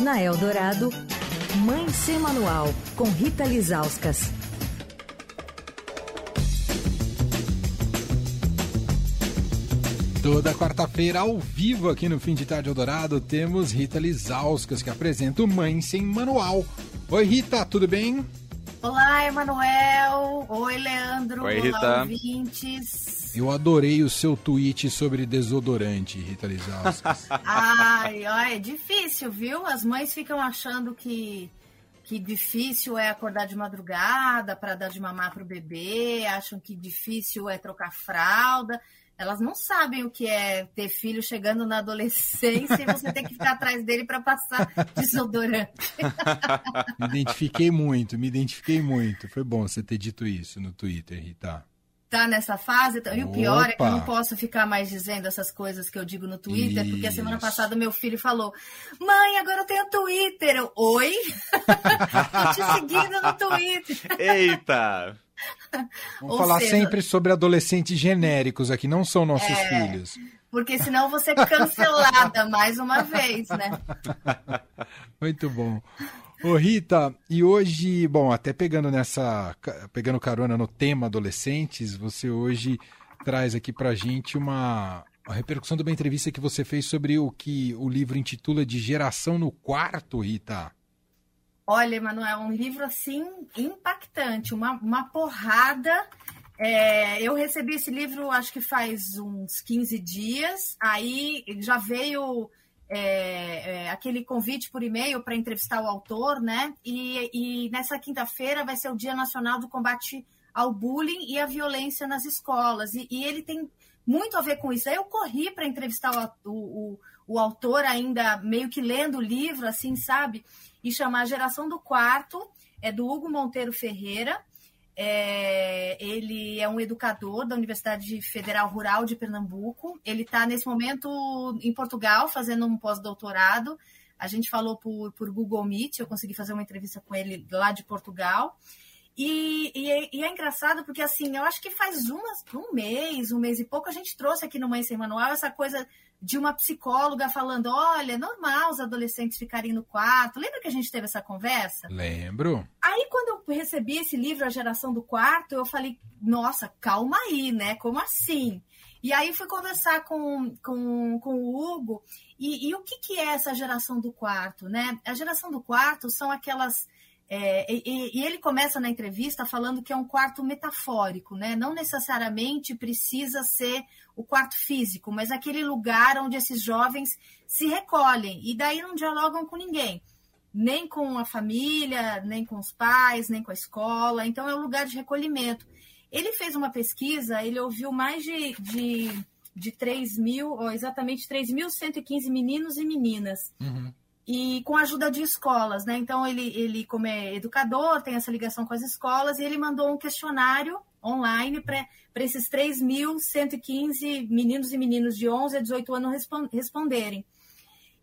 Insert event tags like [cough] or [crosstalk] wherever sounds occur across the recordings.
Na Eldorado, Mãe Sem Manual, com Rita Lizauskas. Toda quarta-feira, ao vivo aqui no Fim de Tarde Eldorado, temos Rita Lizauskas, que apresenta o Mãe Sem Manual. Oi, Rita, tudo bem? Olá, Emanuel. Oi, Leandro. Oi, Olá, Rita. ouvintes. Eu adorei o seu tweet sobre desodorante, Rita Lizauskas. [laughs] Ai, ai, é difícil, viu? As mães ficam achando que, que difícil é acordar de madrugada para dar de mamar pro bebê, acham que difícil é trocar fralda. Elas não sabem o que é ter filho chegando na adolescência e você ter que ficar atrás dele para passar desodorante. [laughs] me identifiquei muito, me identifiquei muito. Foi bom você ter dito isso no Twitter, Rita. Tá nessa fase? então, E o pior é que eu Opa. não posso ficar mais dizendo essas coisas que eu digo no Twitter, porque a semana Isso. passada meu filho falou: Mãe, agora eu tenho Twitter. Eu, Oi? [laughs] Tô te seguindo no Twitter. Eita! [laughs] Vamos Ou falar seja- sempre sobre adolescentes genéricos aqui, não são nossos É. filhos. Porque senão eu vou ser cancelada [laughs] mais uma vez, né? Muito bom. Ô Rita, e hoje, bom, até pegando nessa, pegando carona no tema adolescentes, você hoje traz aqui pra gente uma a repercussão de uma entrevista que você fez sobre o que o livro intitula de Geração no Quarto, Rita. Olha, Emanuel, um livro assim impactante, uma, uma porrada. É, eu recebi esse livro acho que faz uns 15 dias, aí já veio é, é, aquele convite por e-mail para entrevistar o autor, né? E, e nessa quinta-feira vai ser o Dia Nacional do Combate ao Bullying e à Violência nas Escolas. E, e ele tem muito a ver com isso. Aí eu corri para entrevistar o, o, o autor, ainda meio que lendo o livro, assim, sabe? E chamar Geração do Quarto, é do Hugo Monteiro Ferreira. É, ele é um educador da Universidade Federal Rural de Pernambuco. Ele está, nesse momento, em Portugal, fazendo um pós-doutorado. A gente falou por, por Google Meet, eu consegui fazer uma entrevista com ele lá de Portugal. E, e é, e é engraçado porque, assim, eu acho que faz umas, um mês, um mês e pouco, a gente trouxe aqui no Mãe Sem Manual essa coisa de uma psicóloga falando: olha, é normal os adolescentes ficarem no quarto. Lembra que a gente teve essa conversa? Lembro. Aí, quando eu recebi esse livro, A Geração do Quarto, eu falei: nossa, calma aí, né? Como assim? E aí fui conversar com, com, com o Hugo. E, e o que, que é essa geração do quarto, né? A geração do quarto são aquelas. É, e, e ele começa na entrevista falando que é um quarto metafórico, né? Não necessariamente precisa ser o quarto físico, mas aquele lugar onde esses jovens se recolhem e daí não dialogam com ninguém, nem com a família, nem com os pais, nem com a escola. Então é um lugar de recolhimento. Ele fez uma pesquisa, ele ouviu mais de, de, de 3 mil, ou exatamente 3.115 meninos e meninas Uhum. E com a ajuda de escolas, né? Então ele, ele como é educador, tem essa ligação com as escolas e ele mandou um questionário online para esses 3.115 meninos e meninas de 11 a 18 anos respon- responderem.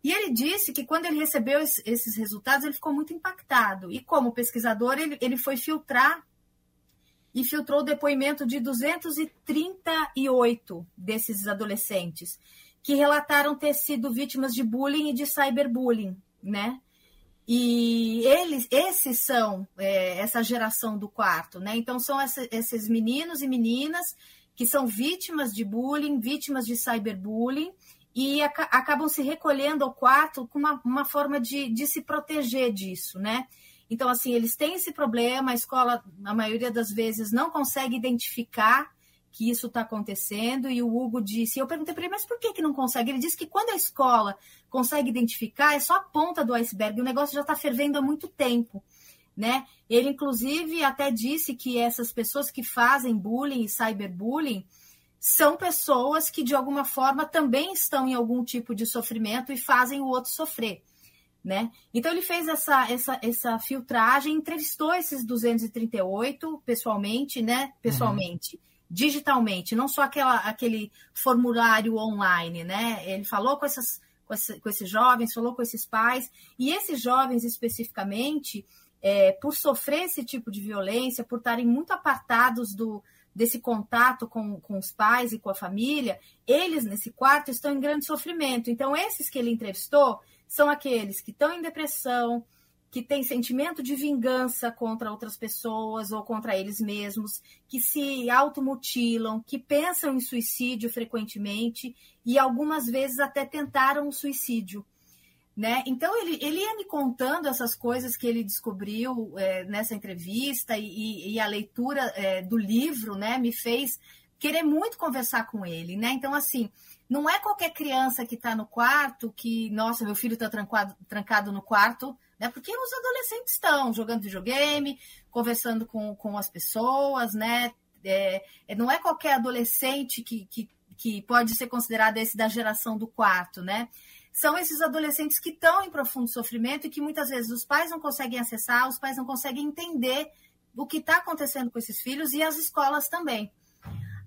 E ele disse que quando ele recebeu es- esses resultados, ele ficou muito impactado. E como pesquisador, ele, ele foi filtrar e filtrou o depoimento de 238 desses adolescentes que relataram ter sido vítimas de bullying e de cyberbullying, né? E eles, esses são é, essa geração do quarto, né? Então são essa, esses meninos e meninas que são vítimas de bullying, vítimas de cyberbullying e aca acabam se recolhendo ao quarto com uma, uma forma de, de se proteger disso, né? Então, assim, eles têm esse problema, a escola, a maioria das vezes, não consegue identificar que isso está acontecendo, e o Hugo disse, eu perguntei para ele, mas por que, que não consegue? Ele disse que quando a escola consegue identificar, é só a ponta do iceberg, o negócio já está fervendo há muito tempo. Né? Ele, inclusive, até disse que essas pessoas que fazem bullying e cyberbullying são pessoas que, de alguma forma, também estão em algum tipo de sofrimento e fazem o outro sofrer. Né? Então ele fez essa, essa, essa filtragem, entrevistou esses 238 pessoalmente, né? Pessoalmente, uhum. Digitalmente, não só aquela, aquele formulário online, né? Ele falou com, essas, com, esse, com esses jovens, falou com esses pais, e esses jovens especificamente, é, por sofrer esse tipo de violência, por estarem muito apartados do, desse contato com, com os pais e com a família, eles nesse quarto estão em grande sofrimento. Então, esses que ele entrevistou são aqueles que estão em depressão, que têm sentimento de vingança contra outras pessoas ou contra eles mesmos, que se automutilam, que pensam em suicídio frequentemente e algumas vezes até tentaram o suicídio. Né? Então ele, ele ia me contando essas coisas que ele descobriu é, nessa entrevista e, e a leitura é, do livro né, me fez querer muito conversar com ele. Né? Então, assim, não é qualquer criança que está no quarto que, nossa, meu filho está trancado, trancado no quarto, né? Porque os adolescentes estão jogando videogame, conversando com, com as pessoas, né? É, é, não é qualquer adolescente que, que, que pode ser considerado esse da geração do quarto, né? São esses adolescentes que estão em profundo sofrimento e que muitas vezes os pais não conseguem acessar, os pais não conseguem entender o que está acontecendo com esses filhos e as escolas também.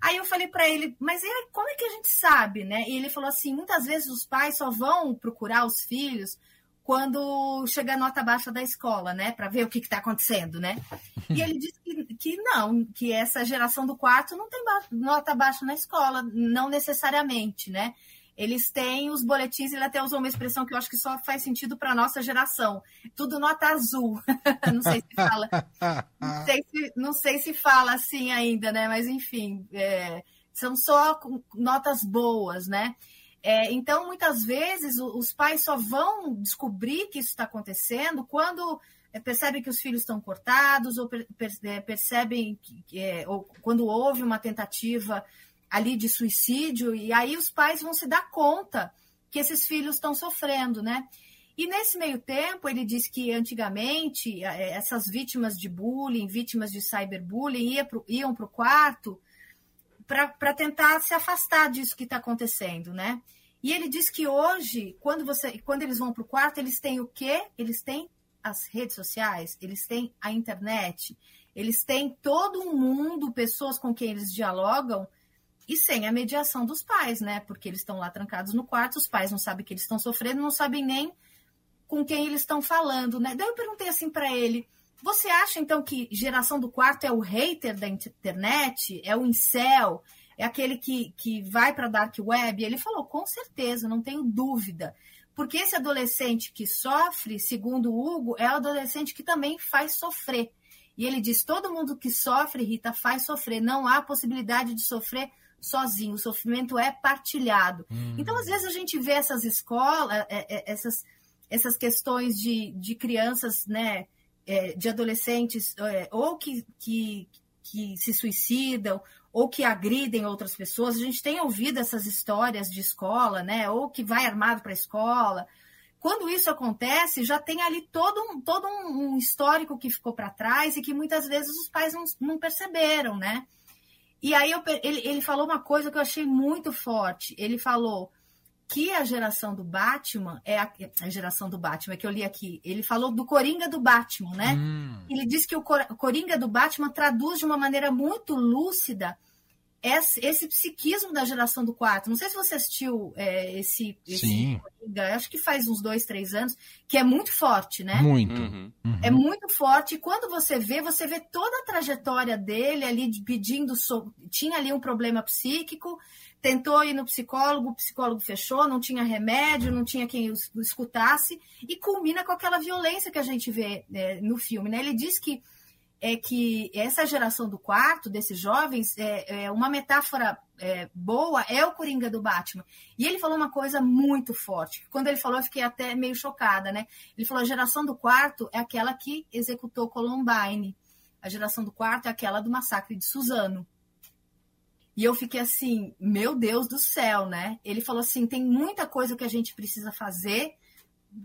Aí eu falei para ele, mas como é que a gente sabe, né? E ele falou assim, muitas vezes os pais só vão procurar os filhos quando chega a nota baixa da escola, né? Para ver o que está acontecendo, né? E ele disse que, que, não, que essa geração do quarto não tem ba nota baixa na escola, não necessariamente, né? Eles têm os boletins, ele até usou uma expressão que eu acho que só faz sentido para nossa geração. Tudo nota azul. [laughs] não sei se fala. Não sei se, não sei se fala assim ainda, né? Mas enfim, é, são só notas boas, né? É, então, muitas vezes, os pais só vão descobrir que isso está acontecendo quando é, percebem que os filhos estão cortados, ou é, percebem que, é, ou quando houve uma tentativa ali de suicídio, e aí os pais vão se dar conta que esses filhos estão sofrendo, né? E nesse meio tempo, ele diz que antigamente é, essas vítimas de bullying, vítimas de cyberbullying, iam para o quarto para tentar se afastar disso que está acontecendo, né? E ele diz que hoje, quando, você, quando eles vão para o quarto, eles têm o quê? Eles têm as redes sociais, eles têm a internet, eles têm todo um mundo, pessoas com quem eles dialogam, e sem a mediação dos pais, né? Porque eles estão lá trancados no quarto, os pais não sabem que eles estão sofrendo, não sabem nem com quem eles estão falando, né? Daí eu perguntei assim para ele: você acha então que geração do quarto é o hater da internet, é o incel, é aquele que, que vai para a dark web? Ele falou: com certeza, não tenho dúvida. Porque esse adolescente que sofre, segundo o Hugo, é o adolescente que também faz sofrer. E ele diz: todo mundo que sofre, Rita, faz sofrer. Não há possibilidade de sofrer sozinho, o sofrimento é partilhado. Hum. Então, às vezes, a gente vê essas escolas, é, é, essas, essas questões de, de crianças, né, é, de adolescentes, ou que, que, que se suicidam, ou que agridem outras pessoas. A gente tem ouvido essas histórias de escola, né, ou que vai armado para a escola. Quando isso acontece, já tem ali todo um, todo um histórico que ficou para trás e que muitas vezes os pais não, não perceberam, né? E aí eu, ele, ele falou uma coisa que eu achei muito forte. Ele falou que a geração do Batman é a, a, geração do Batman que eu li aqui. Ele falou do Coringa do Batman, né? Hum. Ele disse que o Coringa do Batman traduz de uma maneira muito lúcida esse, esse, psiquismo da geração do quarto. Não sei se você assistiu é, esse, esse Coringa, acho que faz uns dois, três anos, que é muito forte, né? Muito. Uhum. Uhum. É muito forte. E quando você vê, você vê toda a trajetória dele ali pedindo. So... Tinha ali um problema psíquico, tentou ir no psicólogo, o psicólogo fechou, não tinha remédio, não tinha quem o escutasse, e culmina com aquela violência que a gente vê é, no filme, né? Ele diz que é que essa geração do quarto, desses jovens, é, é uma metáfora é, boa é o Coringa do Batman. E ele falou uma coisa muito forte. Quando ele falou, eu fiquei até meio chocada, né? Ele falou: a geração do quarto é aquela que executou Columbine. A geração do quarto é aquela do massacre de Suzano. E eu fiquei assim, meu Deus do céu, né? Ele falou assim: tem muita coisa que a gente precisa fazer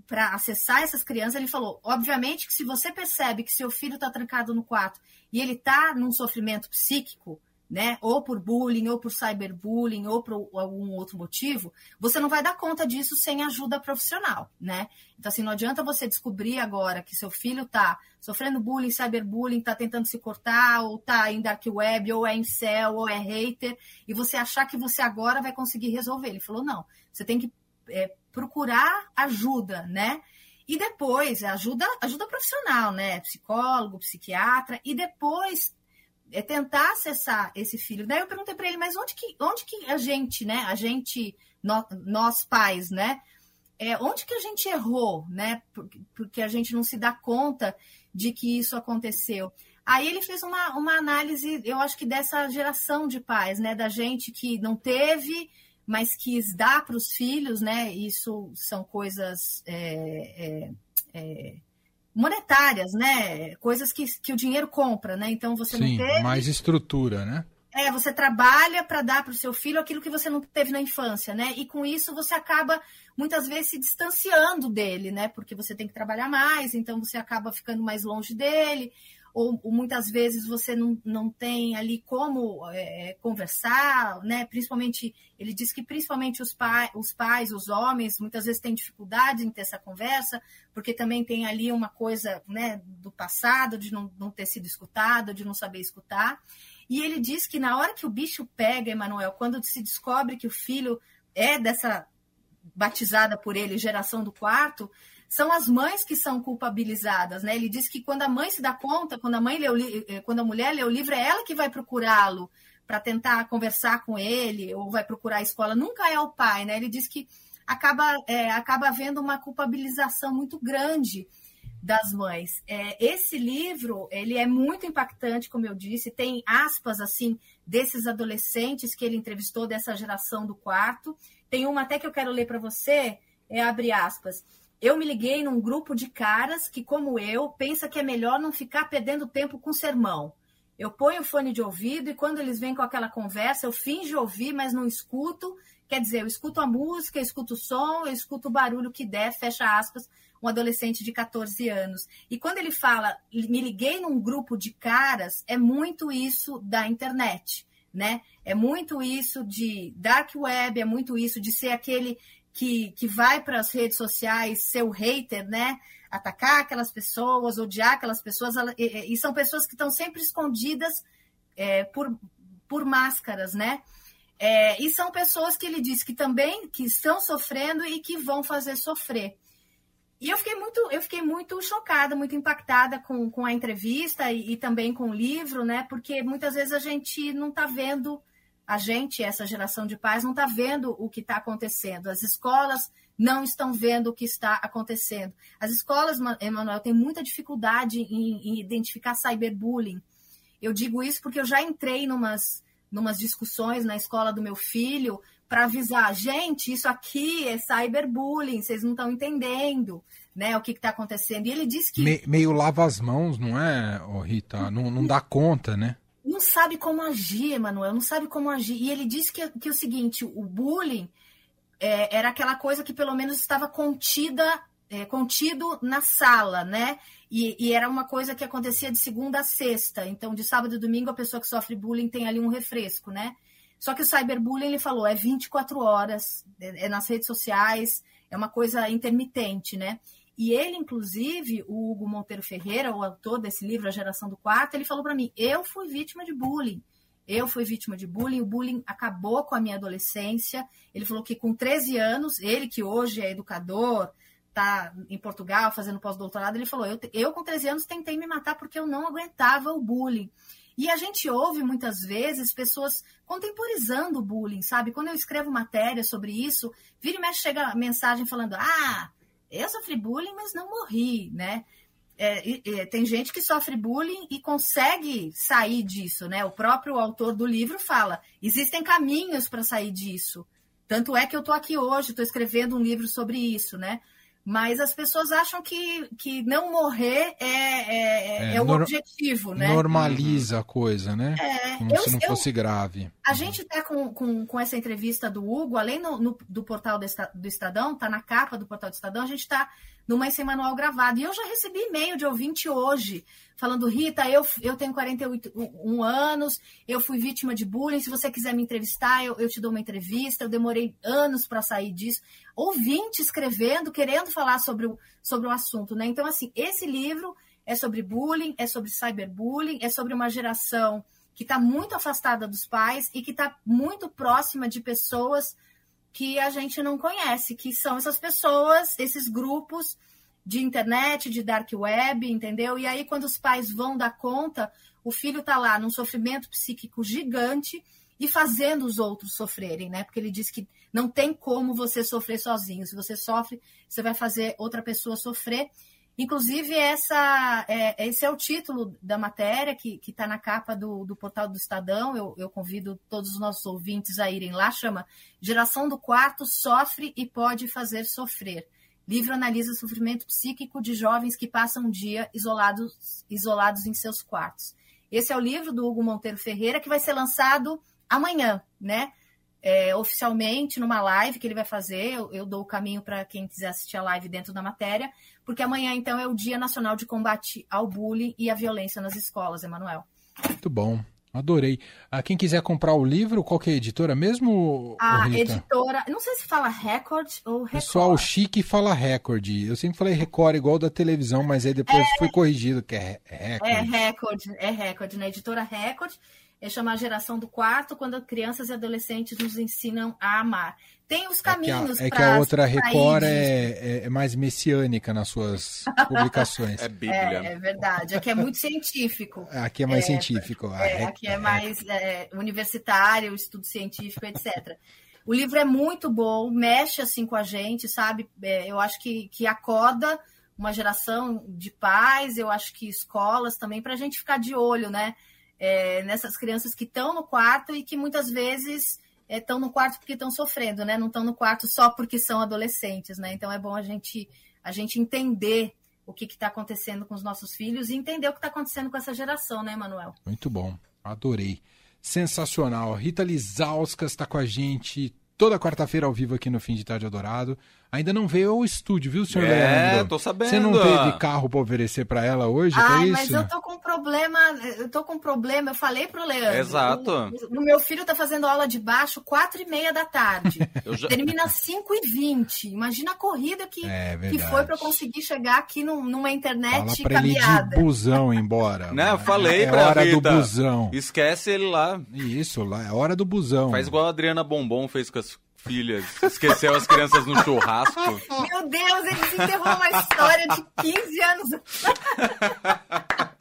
para acessar essas crianças, ele falou: obviamente que se você percebe que seu filho está trancado no quarto e ele está num sofrimento psíquico, né, ou por bullying, ou por cyberbullying, ou por algum outro motivo, você não vai dar conta disso sem ajuda profissional, né? Então, assim, não adianta você descobrir agora que seu filho está sofrendo bullying, cyberbullying, está tentando se cortar, ou está em dark web, ou é céu, ou é hater, e você achar que você agora vai conseguir resolver. Ele falou: não, você tem que é, procurar ajuda, né? E depois, ajuda, ajuda profissional, né? Psicólogo, psiquiatra, e depois é tentar acessar esse filho. Daí eu perguntei para ele, mas onde que, onde que a gente, né? A gente, nós, nós pais, né? é, onde que a gente errou, né? Porque, porque a gente não se dá conta de que isso aconteceu. Aí ele fez uma, uma análise, eu acho que dessa geração de pais, né? Da gente que não teve, mas quis dar para os filhos, né? Isso são coisas é, é, é, monetárias, né? Coisas que, que o dinheiro compra, né? Então você Sim, não teve. mais estrutura, né? É, você trabalha para dar para o seu filho aquilo que você não teve na infância, né? E com isso você acaba muitas vezes se distanciando dele, né? Porque você tem que trabalhar mais, então você acaba ficando mais longe dele, ou, ou muitas vezes você não, não tem ali como é, conversar, né? Principalmente, ele diz que principalmente os, pai, os pais, os homens, muitas vezes têm dificuldade em ter essa conversa, porque também tem ali uma coisa né, do passado, de não, não ter sido escutado, de não saber escutar. E ele diz que na hora que o bicho pega, Emanuel, quando se descobre que o filho é dessa batizada por ele geração do quarto, são as mães que são culpabilizadas, né? Ele diz que quando a mãe se dá conta, quando a mãe lê o eh, quando a mulher lê o livro, é ela que vai procurá-lo para tentar conversar com ele ou vai procurar a escola. Nunca é o pai, né? Ele diz que acaba é, acaba havendo uma culpabilização muito grande das mães. É, esse livro ele é muito impactante, como eu disse, tem aspas assim desses adolescentes que ele entrevistou dessa geração do quarto. Tem uma até que eu quero ler para você, é abre aspas. Eu me liguei num grupo de caras que, como eu, pensa que é melhor não ficar perdendo tempo com sermão. Eu ponho o fone de ouvido e quando eles vêm com aquela conversa, eu finjo ouvir, mas não escuto. Quer dizer, eu escuto a música, eu escuto o som, eu escuto o barulho que der, fecha aspas, um adolescente de 14 anos. E quando ele fala, me liguei num grupo de caras, é muito isso da internet, né? É muito isso de dark web, é muito isso de ser aquele que, que vai para as redes sociais ser o hater, né? Atacar aquelas pessoas, odiar aquelas pessoas, e, e são pessoas que estão sempre escondidas é, por, por máscaras, né? É, e são pessoas que ele diz que também que estão sofrendo e que vão fazer sofrer. E eu fiquei muito, eu fiquei muito chocada, muito impactada com, com a entrevista e, e também com o livro, né? Porque muitas vezes a gente não está vendo a gente, essa geração de pais, não está vendo o que está acontecendo. As escolas não estão vendo o que está acontecendo. As escolas, Emanuel, têm muita dificuldade em, em, identificar cyberbullying. Eu digo isso porque eu já entrei numas, numas discussões na escola do meu filho para avisar, gente, isso aqui é cyberbullying, vocês não estão entendendo né, o que está acontecendo. E ele disse que. Me, meio lava as mãos, não é, Rita? Não, não dá conta, né? Não sabe como agir, Emanuel, não sabe como agir. E ele disse que, que o seguinte, o bullying é, era aquela coisa que pelo menos estava contida, é, contido na sala, né? E, e, era uma coisa que acontecia de segunda a sexta. Então, de sábado e domingo, a pessoa que sofre bullying tem ali um refresco, né? Só que o cyberbullying, ele falou, é 24 horas, é, é nas redes sociais, é uma coisa intermitente, né? E ele, inclusive, o Hugo Monteiro Ferreira, o autor desse livro, A Geração do Quarto, ele falou para mim: eu fui vítima de bullying. Eu fui vítima de bullying, o bullying acabou com a minha adolescência. Ele falou que com 13 anos, ele que hoje é educador, está em Portugal fazendo pós-doutorado, ele falou: eu, eu com 13 anos tentei me matar porque eu não aguentava o bullying. E a gente ouve muitas vezes pessoas contemporizando o bullying, sabe? Quando eu escrevo matéria sobre isso, vira e mexe chega mensagem falando: ah, eu sofri bullying, mas não morri, né? É, tem gente que sofre bullying e consegue sair disso, né? O próprio autor do livro fala: existem caminhos para sair disso. Tanto é que eu estou aqui hoje, estou escrevendo um livro sobre isso, né? Mas as pessoas acham que, que não morrer é, é, é, é o objetivo, né? Normaliza a coisa, né? É, Como eu, se não eu, fosse grave. A gente está com, com, com essa entrevista do Hugo, além no, no, do portal do Estadão, está na capa do portal do Estadão, a gente está numa manual gravado. E eu já recebi e-mail de ouvinte hoje, falando, Rita, eu, eu tenho 41 anos, eu fui vítima de bullying, se você quiser me entrevistar, eu, eu te dou uma entrevista, eu demorei anos para sair disso. Ouvinte escrevendo, querendo falar sobre o, sobre o assunto, né? Então, assim, esse livro é sobre bullying, é sobre cyberbullying, é sobre uma geração que está muito afastada dos pais e que está muito próxima de pessoas que a gente não conhece, que são essas pessoas, esses grupos de internet, de dark web, entendeu? E aí, quando os pais vão dar conta, o filho está lá num sofrimento psíquico gigante e fazendo os outros sofrerem, né? Porque ele diz que não tem como você sofrer sozinho. Se você sofre, você vai fazer outra pessoa sofrer. Inclusive, essa, é, esse é o título da matéria que está na capa do, do portal do Estadão. Eu, eu, convido todos os nossos ouvintes a irem lá. Chama Geração do Quarto Sofre e Pode Fazer Sofrer. Livro analisa o sofrimento psíquico de jovens que passam um dia isolados, isolados em seus quartos. Esse é o livro do Hugo Monteiro Ferreira, que vai ser lançado amanhã, né? É, oficialmente numa live que ele vai fazer. Eu, eu dou o caminho para quem quiser assistir a live dentro da matéria, porque amanhã, então, é o Dia Nacional de Combate ao Bullying e à Violência nas Escolas, Emanuel. Muito bom. Adorei. Ah, quem quiser comprar o livro, qual que é a editora mesmo? A editora, não sei se fala Record ou Record. Pessoal chique fala Record. Eu sempre falei Record igual da televisão, mas aí depois é... foi corrigido que é Record. É Record, é Record, na editora Record é chamar Geração do Quarto, quando crianças e adolescentes nos ensinam a amar. Tem os caminhos. É que a, é que a outra Record é, é, é, mais messiânica nas suas publicações. [laughs] é Bíblia. É, é, verdade. Aqui é muito científico. [laughs] Aqui é mais é, científico. É, aqui é mais universitário, estudo científico, etc. O livro é muito bom, mexe assim com a gente, sabe? eu acho que, que acorda uma geração de pais, eu acho que escolas também, para a gente ficar de olho, né? É, nessas crianças que estão no quarto e que muitas vezes estão é, no quarto porque estão sofrendo, né? Não estão no quarto só porque são adolescentes, né? Então é bom a gente, a gente entender o que está acontecendo com os nossos filhos e entender o que está acontecendo com essa geração, né, Manuel? Muito bom, adorei. Sensacional. Rita Lizauskas está com a gente toda quarta-feira ao vivo aqui no Fim de Tarde Adorado. Ainda não veio ao estúdio, viu, senhor é, Leandro? tô sabendo. Você não teve carro para oferecer para ela hoje, Ah, mas eu tô com problema, eu tô com problema, eu falei pro Leandro. Exato. O, o meu filho tá fazendo aula de baixo quatro e meia da tarde. [laughs] já... Termina cinco e vinte. Imagina a corrida que, é, que foi para conseguir chegar aqui num, numa internet Fala pra caminhada. Ele de busão embora. não, eu falei é pra hora Rita, do busão. Esquece ele lá. Isso, lá é hora do busão. Faz igual a Adriana Bombom fez com as filhas. Esqueceu as crianças no churrasco. Meu Deus, ele desenterrou uma história de 15 anos. [laughs]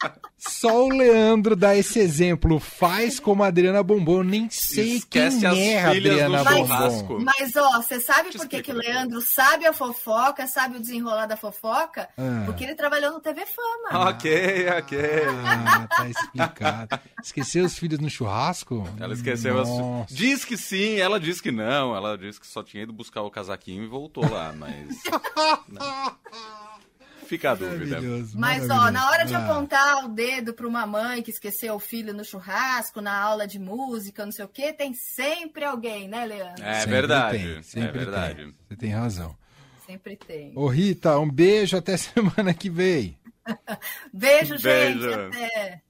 Só o Leandro dá esse exemplo. Faz como a Adriana Bombom. Nem sei Esquece quem é a Adriana Bombom. Mas, ó, você sabe por que, que o Leandro sabe a fofoca, sabe o desenrolar da fofoca? Ah. Porque ele trabalhou no TV Fama. Ah, ok, ok. Ah, tá explicado. Esqueceu os filhos no churrasco? Ela esqueceu as... Diz que sim, ela diz que não. Ela disse que só tinha ido buscar o casaquinho e voltou lá, mas... [laughs] Fica a dúvida. Mas, ó, na hora de ah. apontar o dedo para uma mãe que esqueceu o filho no churrasco, na aula de música, não sei o quê, tem sempre alguém, né, Leandro? É sempre verdade. Tem, sempre é verdade. Tem. Você tem razão. Sempre tem. Ô, Rita, um beijo até [laughs] semana que vem. beijo, gente. Beijo. Até.